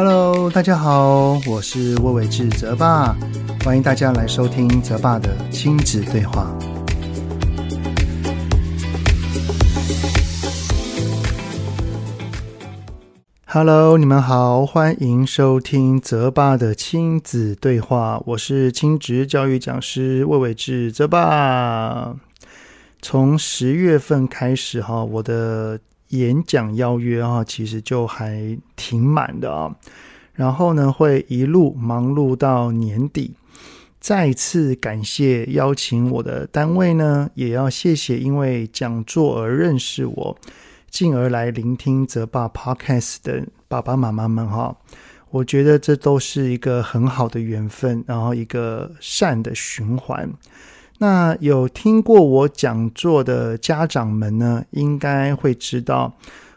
Hello，大家好，我是魏玮志泽爸，欢迎大家来收听泽爸的亲子对话。Hello，你们好，欢迎收听泽爸的亲子对话，我是亲职教育讲师魏玮志泽爸。从十月份开始哈，我的演讲邀约啊，其实就还挺满的啊。然后呢，会一路忙碌到年底。再次感谢邀请我的单位呢，也要谢谢因为讲座而认识我。进而来聆听泽爸 Podcast 的爸爸妈妈们哈，我觉得这都是一个很好的缘分，然后一个善的循环。那有听过我讲座的家长们呢，应该会知道，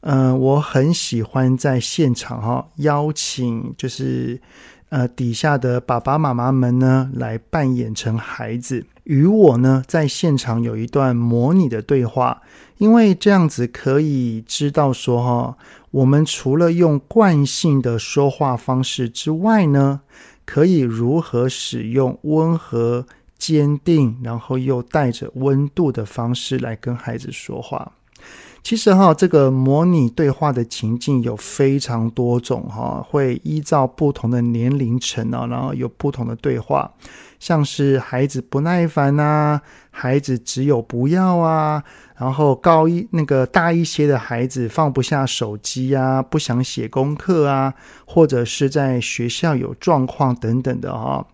嗯、我很喜欢在现场哈邀请，就是呃底下的爸爸妈妈们呢来扮演成孩子。与我呢，在现场有一段模拟的对话，因为这样子可以知道说，哈，我们除了用惯性的说话方式之外呢，可以如何使用温和、坚定，然后又带着温度的方式来跟孩子说话。其实哈，这个模拟对话的情境有非常多种哈，会依照不同的年龄层啊，然后有不同的对话。像是孩子不耐烦啊，孩子只有不要啊，然后高一那个大一些的孩子放不下手机啊，不想写功课啊，或者是在学校有状况等等的哈。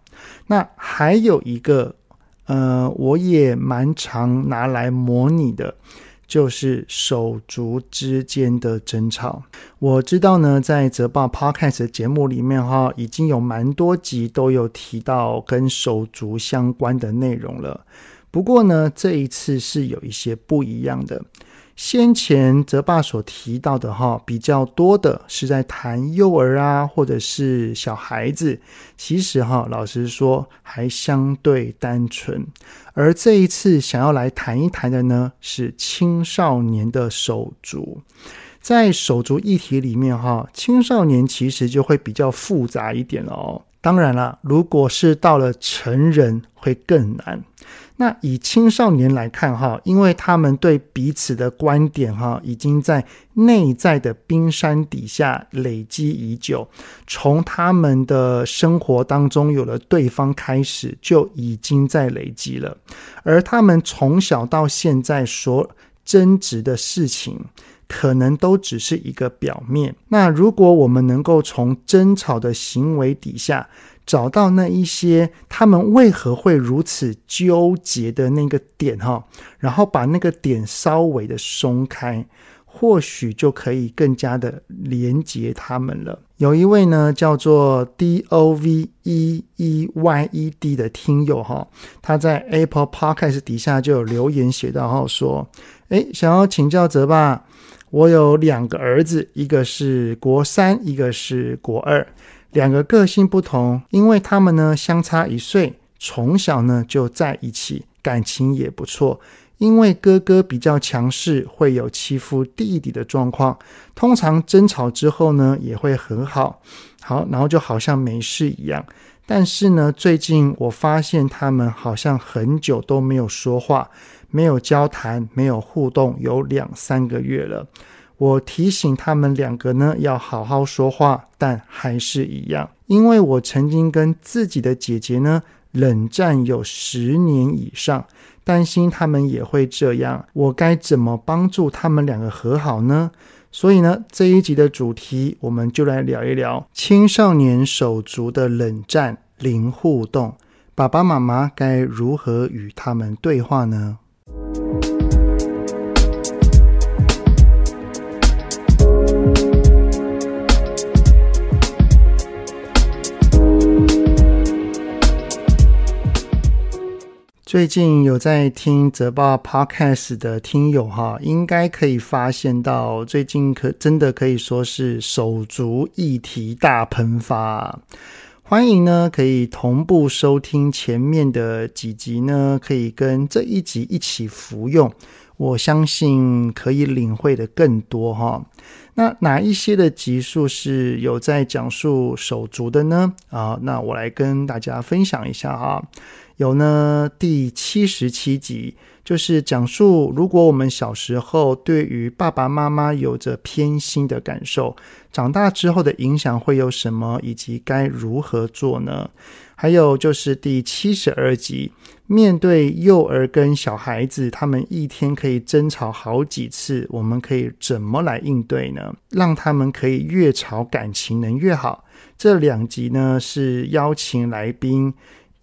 那还有一个，呃，我也蛮常拿来模拟的。就是手足之间的争吵。我知道呢，在泽报 Podcast 的节目里面哈，已经有蛮多集都有提到跟手足相关的内容了。不过呢，这一次是有一些不一样的。先前泽爸所提到的哈，比较多的是在谈幼儿啊，或者是小孩子。其实哈，老实说还相对单纯。而这一次想要来谈一谈的呢，是青少年的手足。在手足议题里面哈，青少年其实就会比较复杂一点哦。当然了，如果是到了成人，会更难。那以青少年来看哈，因为他们对彼此的观点哈，已经在内在的冰山底下累积已久，从他们的生活当中有了对方开始，就已经在累积了。而他们从小到现在所争执的事情，可能都只是一个表面。那如果我们能够从争吵的行为底下，找到那一些他们为何会如此纠结的那个点哈，然后把那个点稍微的松开，或许就可以更加的连接他们了。有一位呢叫做 D O V E E Y E D 的听友哈，他在 Apple Podcast 底下就有留言写到哈说，诶，想要请教泽爸，我有两个儿子，一个是国三，一个是国二。两个个性不同，因为他们呢相差一岁，从小呢就在一起，感情也不错。因为哥哥比较强势，会有欺负弟弟的状况。通常争吵之后呢，也会和好，好，然后就好像没事一样。但是呢，最近我发现他们好像很久都没有说话，没有交谈，没有互动，有两三个月了。我提醒他们两个呢，要好好说话，但还是一样。因为我曾经跟自己的姐姐呢冷战有十年以上，担心他们也会这样。我该怎么帮助他们两个和好呢？所以呢，这一集的主题我们就来聊一聊青少年手足的冷战零互动，爸爸妈妈该如何与他们对话呢？最近有在听泽爸 Podcast 的听友哈，应该可以发现到，最近可真的可以说是手足议题大喷发。欢迎呢，可以同步收听前面的几集呢，可以跟这一集一起服用。我相信可以领会的更多哈。那哪一些的集数是有在讲述手足的呢？啊，那我来跟大家分享一下哈。有呢，第七十七集就是讲述，如果我们小时候对于爸爸妈妈有着偏心的感受，长大之后的影响会有什么，以及该如何做呢？还有就是第七十二集，面对幼儿跟小孩子，他们一天可以争吵好几次，我们可以怎么来应对呢？让他们可以越吵感情能越好。这两集呢，是邀请来宾。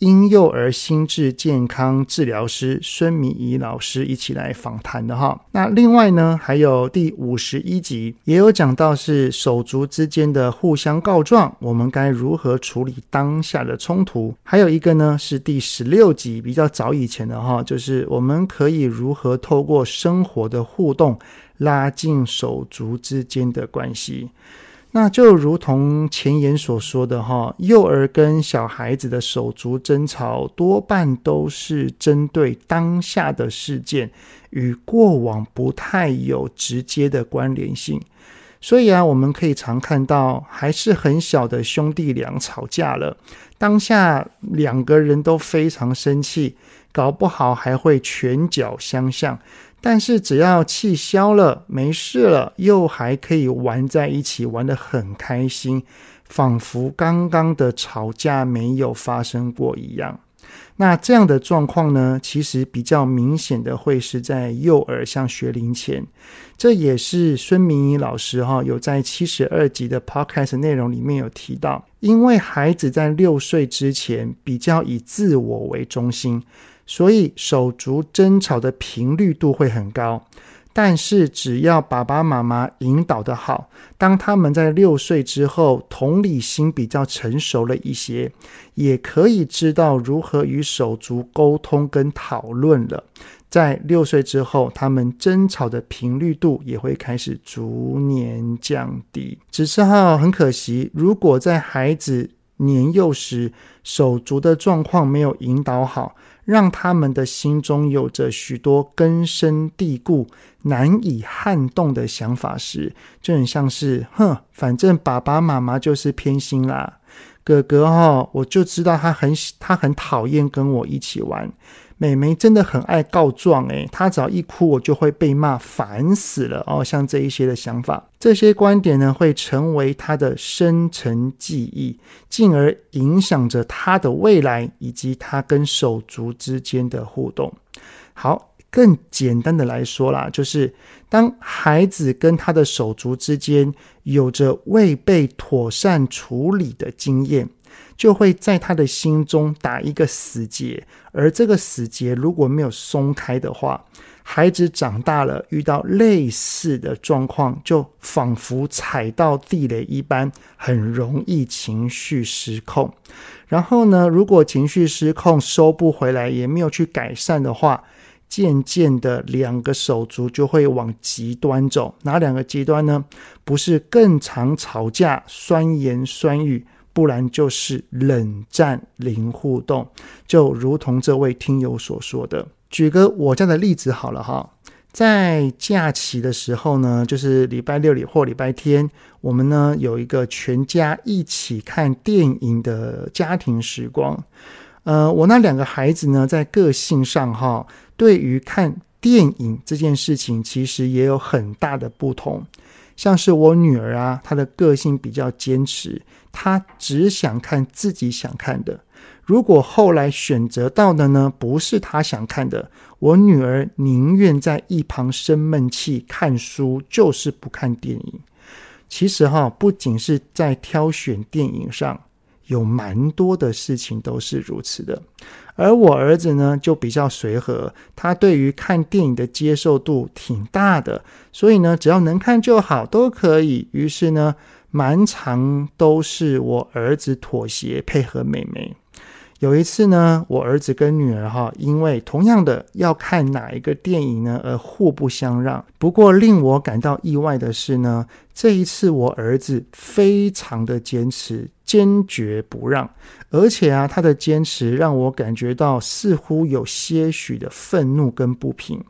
婴幼儿心智健康治疗师孙明仪老师一起来访谈的哈。那另外呢，还有第五十一集也有讲到是手足之间的互相告状，我们该如何处理当下的冲突？还有一个呢是第十六集，比较早以前的哈，就是我们可以如何透过生活的互动拉近手足之间的关系。那就如同前言所说的哈，幼儿跟小孩子的手足争吵，多半都是针对当下的事件，与过往不太有直接的关联性。所以啊，我们可以常看到，还是很小的兄弟俩吵架了，当下两个人都非常生气，搞不好还会拳脚相向。但是只要气消了，没事了，又还可以玩在一起，玩得很开心，仿佛刚刚的吵架没有发生过一样。那这样的状况呢，其实比较明显的会是在幼儿，像学龄前，这也是孙明仪老师哈有在七十二集的 Podcast 内容里面有提到，因为孩子在六岁之前比较以自我为中心。所以手足争吵的频率度会很高，但是只要爸爸妈妈引导得好，当他们在六岁之后，同理心比较成熟了一些，也可以知道如何与手足沟通跟讨论了。在六岁之后，他们争吵的频率度也会开始逐年降低。只是哈，很可惜，如果在孩子年幼时，手足的状况没有引导好。让他们的心中有着许多根深蒂固、难以撼动的想法时，就很像是，哼，反正爸爸妈妈就是偏心啦。哥哥哈，我就知道他很他很讨厌跟我一起玩。妹妹真的很爱告状，诶，她只要一哭，我就会被骂，烦死了哦。像这一些的想法，这些观点呢，会成为她的深层记忆，进而影响着她的未来以及她跟手足之间的互动。好，更简单的来说啦，就是当孩子跟他的手足之间有着未被妥善处理的经验。就会在他的心中打一个死结，而这个死结如果没有松开的话，孩子长大了遇到类似的状况，就仿佛踩到地雷一般，很容易情绪失控。然后呢，如果情绪失控收不回来，也没有去改善的话，渐渐的两个手足就会往极端走。哪两个极端呢？不是更常吵架、酸言酸语。不然就是冷战零互动，就如同这位听友所说的。举个我家的例子好了哈，在假期的时候呢，就是礼拜六里或礼拜天，我们呢有一个全家一起看电影的家庭时光。呃，我那两个孩子呢，在个性上哈，对于看电影这件事情，其实也有很大的不同。像是我女儿啊，她的个性比较坚持，她只想看自己想看的。如果后来选择到的呢，不是她想看的，我女儿宁愿在一旁生闷气看书，就是不看电影。其实哈，不仅是在挑选电影上。有蛮多的事情都是如此的，而我儿子呢，就比较随和，他对于看电影的接受度挺大的，所以呢，只要能看就好，都可以。于是呢，蛮常都是我儿子妥协配合妹妹。有一次呢，我儿子跟女儿哈，因为同样的要看哪一个电影呢，而互不相让。不过令我感到意外的是呢，这一次我儿子非常的坚持，坚决不让，而且啊，他的坚持让我感觉到似乎有些许的愤怒跟不平。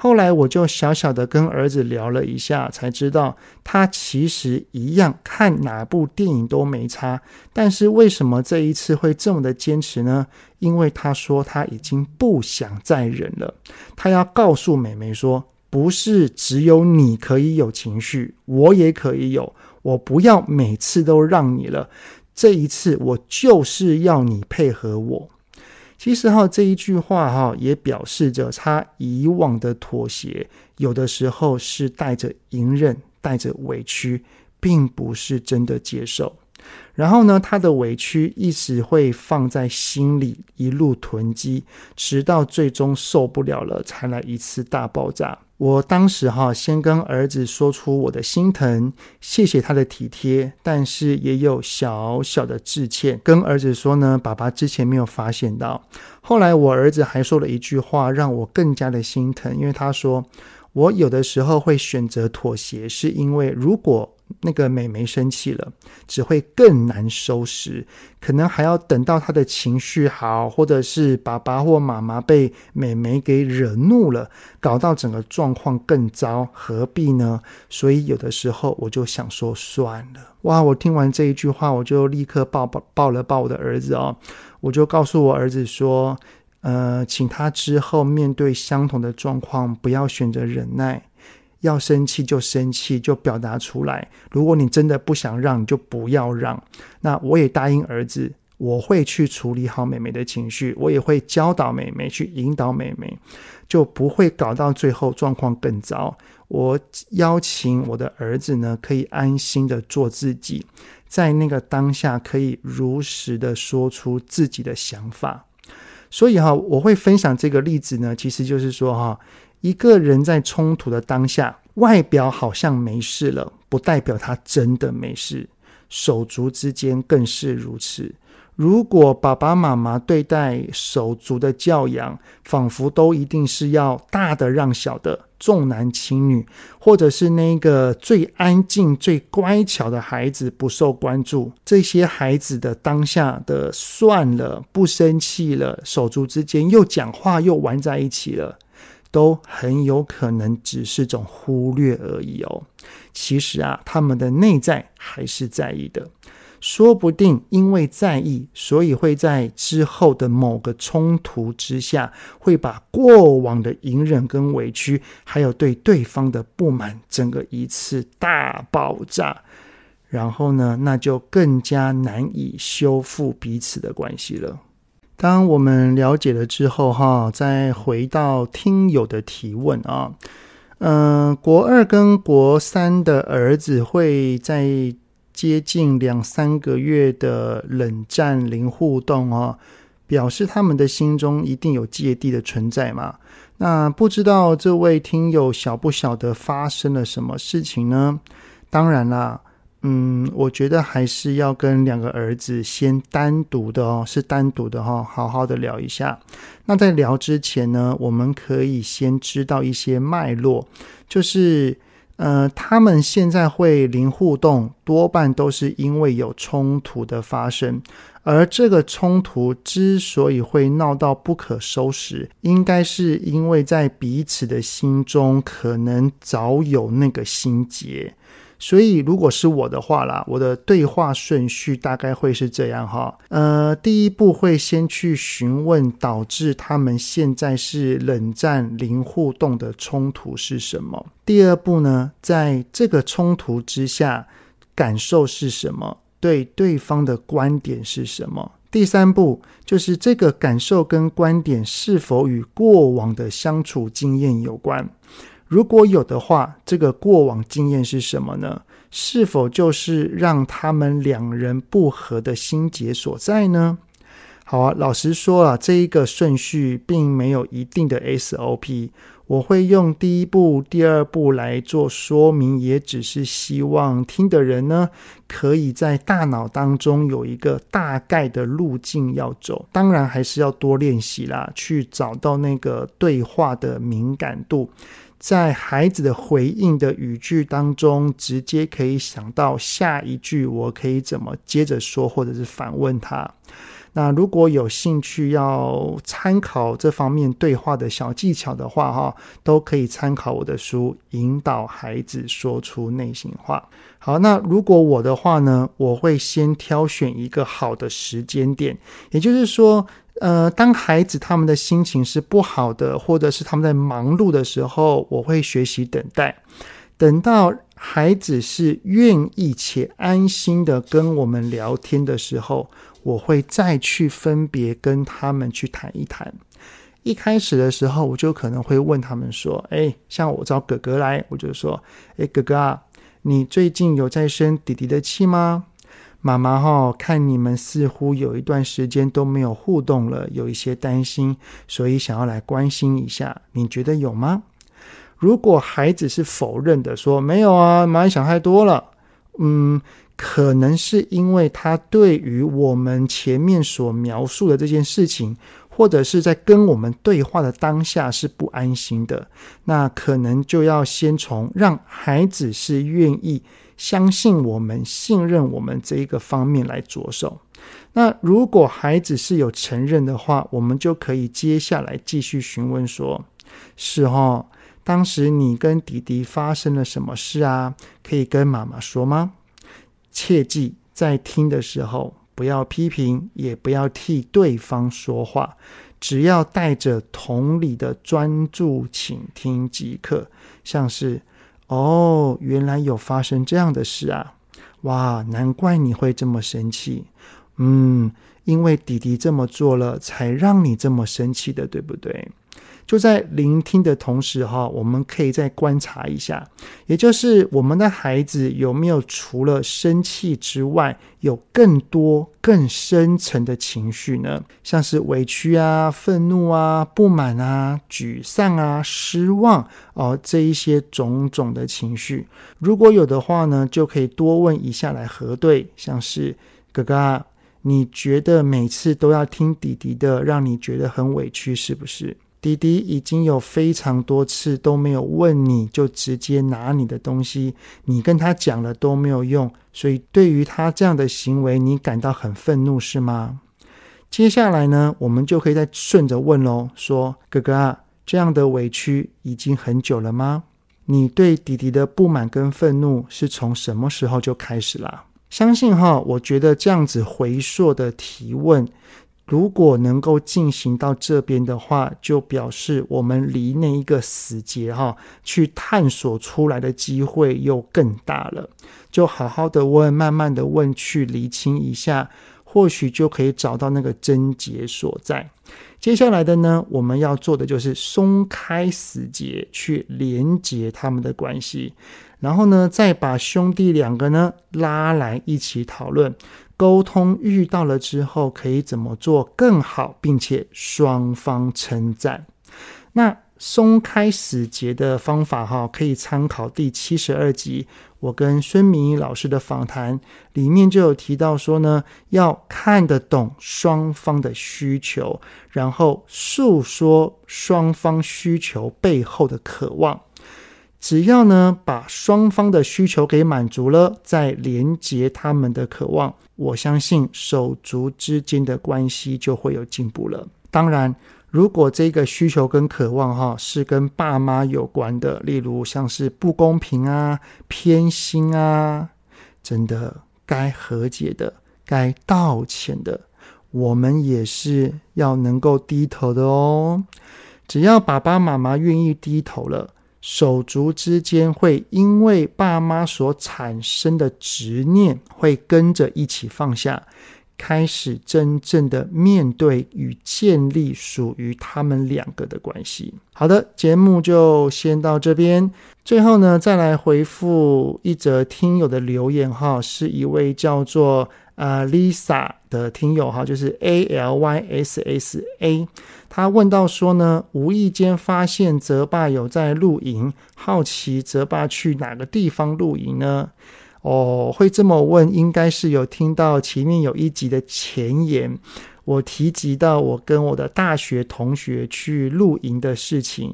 后来我就小小的跟儿子聊了一下，才知道他其实一样看哪部电影都没差，但是为什么这一次会这么的坚持呢？因为他说他已经不想再忍了，他要告诉妹妹说，不是只有你可以有情绪，我也可以有，我不要每次都让你了，这一次我就是要你配合我。其实哈，这一句话哈，也表示着他以往的妥协，有的时候是带着隐忍、带着委屈，并不是真的接受。然后呢，他的委屈一直会放在心里，一路囤积，直到最终受不了了，才来一次大爆炸。我当时哈，先跟儿子说出我的心疼，谢谢他的体贴，但是也有小小的致歉，跟儿子说呢，爸爸之前没有发现到。后来我儿子还说了一句话，让我更加的心疼，因为他说，我有的时候会选择妥协，是因为如果那个美眉生气了，只会更难收拾，可能还要等到她的情绪好，或者是爸爸或妈妈被美眉给惹怒了，搞到整个状况更糟，何必呢？所以有的时候我就想说算了。哇！我听完这一句话，我就立刻抱抱抱了抱我的儿子哦，我就告诉我儿子说，呃，请他之后面对相同的状况，不要选择忍耐。要生气就生气，就表达出来。如果你真的不想让，你就不要让。那我也答应儿子，我会去处理好妹妹的情绪，我也会教导妹妹，去引导妹妹，就不会搞到最后状况更糟。我邀请我的儿子呢，可以安心的做自己，在那个当下可以如实的说出自己的想法。所以哈，我会分享这个例子呢，其实就是说哈。一个人在冲突的当下，外表好像没事了，不代表他真的没事。手足之间更是如此。如果爸爸妈妈对待手足的教养，仿佛都一定是要大的让小的，重男轻女，或者是那个最安静、最乖巧的孩子不受关注，这些孩子的当下的算了，不生气了，手足之间又讲话又玩在一起了。都很有可能只是种忽略而已哦。其实啊，他们的内在还是在意的，说不定因为在意，所以会在之后的某个冲突之下，会把过往的隐忍跟委屈，还有对对方的不满，整个一次大爆炸。然后呢，那就更加难以修复彼此的关系了。当我们了解了之后，哈，再回到听友的提问啊，嗯、国二跟国三的儿子会在接近两三个月的冷战零互动啊，表示他们的心中一定有芥蒂的存在嘛？那不知道这位听友晓不晓得发生了什么事情呢？当然啦。嗯，我觉得还是要跟两个儿子先单独的哦，是单独的哈、哦，好好的聊一下。那在聊之前呢，我们可以先知道一些脉络，就是呃，他们现在会零互动，多半都是因为有冲突的发生，而这个冲突之所以会闹到不可收拾，应该是因为在彼此的心中可能早有那个心结。所以，如果是我的话啦，我的对话顺序大概会是这样哈。呃，第一步会先去询问导致他们现在是冷战零互动的冲突是什么。第二步呢，在这个冲突之下，感受是什么？对对方的观点是什么？第三步就是这个感受跟观点是否与过往的相处经验有关。如果有的话，这个过往经验是什么呢？是否就是让他们两人不和的心结所在呢？好啊，老实说啊，这一个顺序并没有一定的 SOP。我会用第一步、第二步来做说明，也只是希望听的人呢，可以在大脑当中有一个大概的路径要走。当然，还是要多练习啦，去找到那个对话的敏感度。在孩子的回应的语句当中，直接可以想到下一句我可以怎么接着说，或者是反问他。那如果有兴趣要参考这方面对话的小技巧的话，哈，都可以参考我的书《引导孩子说出内心话》。好，那如果我的话呢，我会先挑选一个好的时间点，也就是说。呃，当孩子他们的心情是不好的，或者是他们在忙碌的时候，我会学习等待，等到孩子是愿意且安心的跟我们聊天的时候，我会再去分别跟他们去谈一谈。一开始的时候，我就可能会问他们说：“哎，像我找哥哥来，我就说：哎，哥哥啊，你最近有在生弟弟的气吗？”妈妈哈，看你们似乎有一段时间都没有互动了，有一些担心，所以想要来关心一下。你觉得有吗？如果孩子是否认的，说没有啊，妈妈想太多了。嗯，可能是因为他对于我们前面所描述的这件事情，或者是在跟我们对话的当下是不安心的。那可能就要先从让孩子是愿意。相信我们，信任我们这一个方面来着手。那如果孩子是有承认的话，我们就可以接下来继续询问说：“是哦，当时你跟弟弟发生了什么事啊？可以跟妈妈说吗？”切记在听的时候不要批评，也不要替对方说话，只要带着同理的专注倾听即可，像是。哦，原来有发生这样的事啊！哇，难怪你会这么生气。嗯，因为弟弟这么做了，才让你这么生气的，对不对？就在聆听的同时，哈，我们可以再观察一下，也就是我们的孩子有没有除了生气之外，有更多更深层的情绪呢？像是委屈啊、愤怒啊、不满啊、沮丧啊、失望哦，这一些种种的情绪，如果有的话呢，就可以多问一下来核对，像是哥哥，你觉得每次都要听弟弟的，让你觉得很委屈，是不是？弟弟已经有非常多次都没有问你就直接拿你的东西，你跟他讲了都没有用，所以对于他这样的行为，你感到很愤怒是吗？接下来呢，我们就可以再顺着问喽，说哥哥啊，这样的委屈已经很久了吗？你对弟弟的不满跟愤怒是从什么时候就开始了？相信哈，我觉得这样子回溯的提问。如果能够进行到这边的话，就表示我们离那一个死结哈，去探索出来的机会又更大了。就好好的问，慢慢的问，去厘清一下，或许就可以找到那个症结所在。接下来的呢，我们要做的就是松开死结，去连接他们的关系，然后呢，再把兄弟两个呢拉来一起讨论。沟通遇到了之后，可以怎么做更好，并且双方称赞。那松开死结的方法哈，可以参考第七十二集我跟孙明仪老师的访谈，里面就有提到说呢，要看得懂双方的需求，然后诉说双方需求背后的渴望。只要呢，把双方的需求给满足了，再连接他们的渴望，我相信手足之间的关系就会有进步了。当然，如果这个需求跟渴望哈是跟爸妈有关的，例如像是不公平啊、偏心啊，真的该和解的、该道歉的，我们也是要能够低头的哦。只要爸爸妈妈愿意低头了。手足之间会因为爸妈所产生的执念，会跟着一起放下，开始真正的面对与建立属于他们两个的关系。好的，节目就先到这边。最后呢，再来回复一则听友的留言哈，是一位叫做呃，Lisa 的听友哈，就是 A L Y S S A，他问到说呢，无意间发现泽爸有在露营，好奇泽爸去哪个地方露营呢？哦，会这么问，应该是有听到前面有一集的前言，我提及到我跟我的大学同学去露营的事情。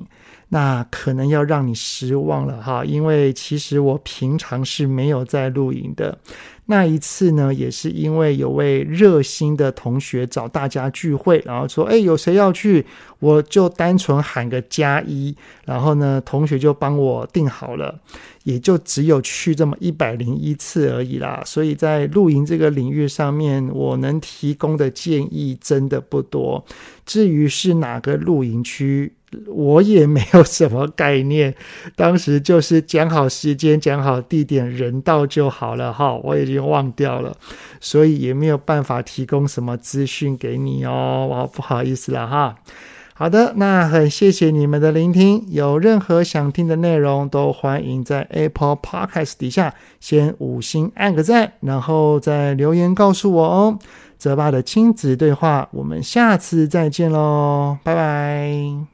那可能要让你失望了哈，因为其实我平常是没有在露营的。那一次呢，也是因为有位热心的同学找大家聚会，然后说：“哎，有谁要去？”我就单纯喊个加一，然后呢，同学就帮我订好了，也就只有去这么一百零一次而已啦。所以在露营这个领域上面，我能提供的建议真的不多。至于是哪个露营区，我也没有什么概念，当时就是讲好时间、讲好地点，人到就好了哈。我已经忘掉了，所以也没有办法提供什么资讯给你哦。我不好意思了哈。好的，那很谢谢你们的聆听。有任何想听的内容，都欢迎在 Apple Podcast 底下先五星按个赞，然后再留言告诉我哦。泽爸的亲子对话，我们下次再见喽，拜拜。